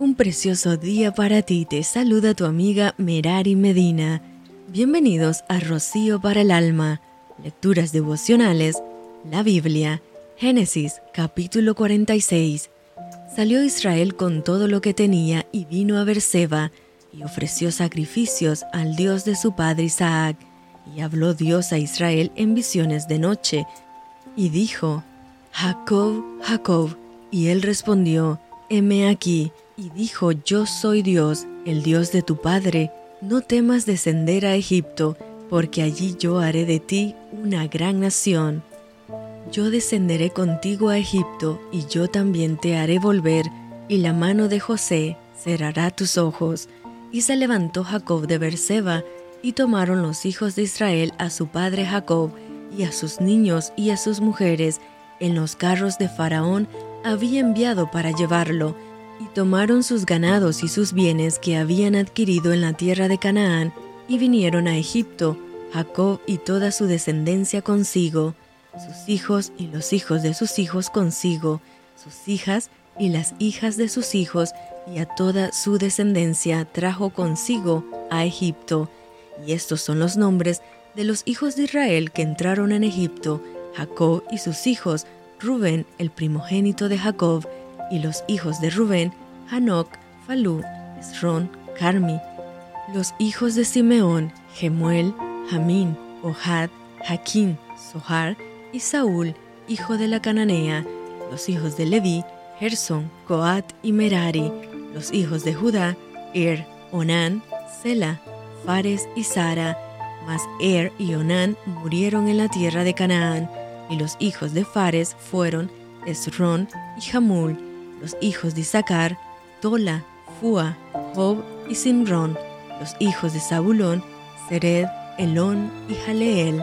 Un precioso día para ti, te saluda tu amiga Merari Medina. Bienvenidos a Rocío para el Alma, Lecturas Devocionales, la Biblia, Génesis capítulo 46. Salió Israel con todo lo que tenía y vino a Berseba y ofreció sacrificios al Dios de su padre Isaac. Y habló Dios a Israel en visiones de noche, y dijo, Jacob, Jacob. Y él respondió, heme aquí y dijo, Yo soy Dios, el Dios de tu Padre, no temas descender a Egipto, porque allí yo haré de ti una gran nación. Yo descenderé contigo a Egipto, y yo también te haré volver, y la mano de José cerrará tus ojos. Y se levantó Jacob de Berseba, y tomaron los hijos de Israel a su padre Jacob, y a sus niños y a sus mujeres, en los carros de Faraón había enviado para llevarlo, y tomaron sus ganados y sus bienes que habían adquirido en la tierra de Canaán, y vinieron a Egipto, Jacob y toda su descendencia consigo, sus hijos y los hijos de sus hijos consigo, sus hijas y las hijas de sus hijos, y a toda su descendencia trajo consigo a Egipto. Y estos son los nombres de los hijos de Israel que entraron en Egipto, Jacob y sus hijos, Rubén, el primogénito de Jacob, y los hijos de Rubén, Hanok, Falú, Esrón, Carmi. Los hijos de Simeón, Gemuel, Jamín, Ohad, Jaquín, Sohar y Saúl, hijo de la cananea. Los hijos de Leví, Gerson, Coat y Merari. Los hijos de Judá, Er, Onán, Sela, Fares y Sara. Mas Er y Onán murieron en la tierra de Canaán, y los hijos de Fares fueron Esrón y Jamul, los hijos de Isaacar, Tola, Fua, Job y Simrón, los hijos de Zabulón, Sered, Elón y Jaleel.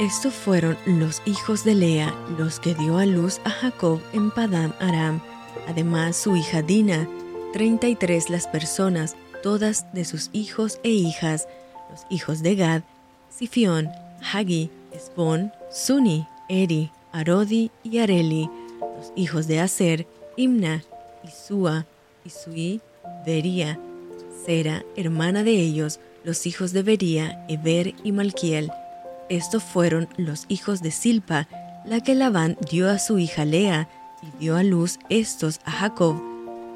Estos fueron los hijos de Lea, los que dio a luz a Jacob en Padam Aram, además su hija Dina, treinta y tres las personas, todas de sus hijos e hijas, los hijos de Gad, Sifión, Hagi, Esbon, Suni, Eri, Arodi y Areli, los hijos de Aser, Imna, Isua, Isui, Bería, Sera, hermana de ellos, los hijos de Bería, Eber y Malquiel. Estos fueron los hijos de Silpa, la que Labán dio a su hija Lea, y dio a luz estos a Jacob.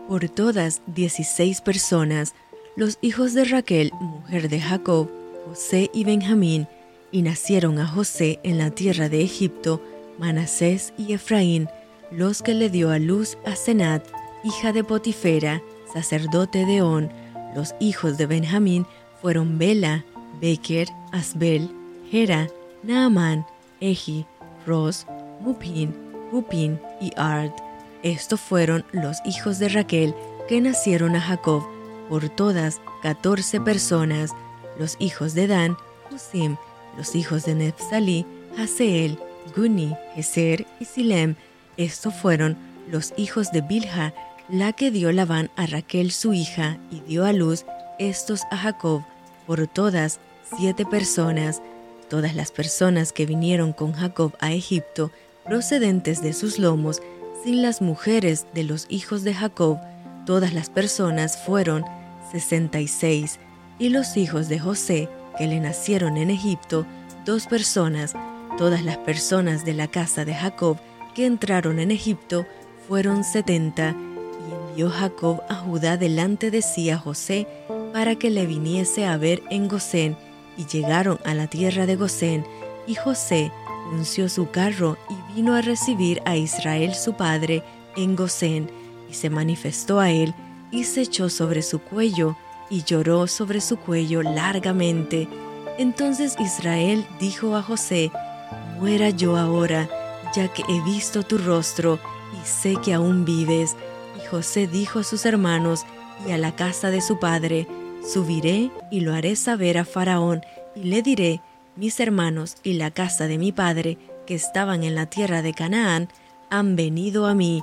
Por todas dieciséis personas, los hijos de Raquel, mujer de Jacob, José y Benjamín, y nacieron a José en la tierra de Egipto, Manasés y Efraín, los que le dio a luz a Senat, hija de Potifera, sacerdote de On. Los hijos de Benjamín fueron Bela, Beker, Asbel, Hera, Naaman, Eji, Ros, Mupin, Hupin y Ard. Estos fueron los hijos de Raquel que nacieron a Jacob, por todas catorce personas. Los hijos de Dan, Husim, los hijos de Nephsali, Haseel, Guni, Heser y Silem, estos fueron los hijos de Bilha, la que dio Labán a Raquel su hija y dio a luz estos a Jacob, por todas siete personas, todas las personas que vinieron con Jacob a Egipto, procedentes de sus lomos, sin las mujeres de los hijos de Jacob, todas las personas fueron sesenta y seis, y los hijos de José, que le nacieron en Egipto, dos personas, todas las personas de la casa de Jacob, que entraron en Egipto fueron setenta, y envió Jacob a Judá delante de sí a José para que le viniese a ver en Gosén, y llegaron a la tierra de Gosén, y José unció su carro y vino a recibir a Israel su padre en Gosén, y se manifestó a él, y se echó sobre su cuello, y lloró sobre su cuello largamente. Entonces Israel dijo a José, Muera yo ahora, ya que he visto tu rostro y sé que aún vives. Y José dijo a sus hermanos y a la casa de su padre, Subiré y lo haré saber a Faraón, y le diré, mis hermanos y la casa de mi padre, que estaban en la tierra de Canaán, han venido a mí,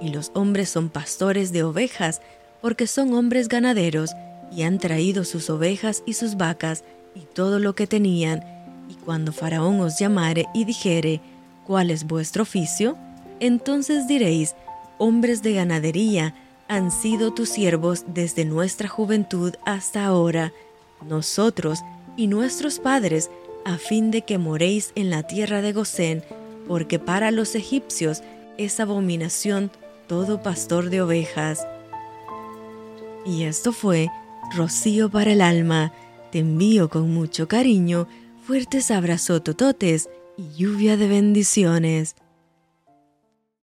y los hombres son pastores de ovejas, porque son hombres ganaderos, y han traído sus ovejas y sus vacas, y todo lo que tenían, y cuando Faraón os llamare y dijere, ¿cuál es vuestro oficio? Entonces diréis, hombres de ganadería, han sido tus siervos desde nuestra juventud hasta ahora, nosotros y nuestros padres, a fin de que moréis en la tierra de Gosén, porque para los egipcios es abominación todo pastor de ovejas. Y esto fue Rocío para el alma. Te envío con mucho cariño, fuertes abrazos tototes lluvia de bendiciones.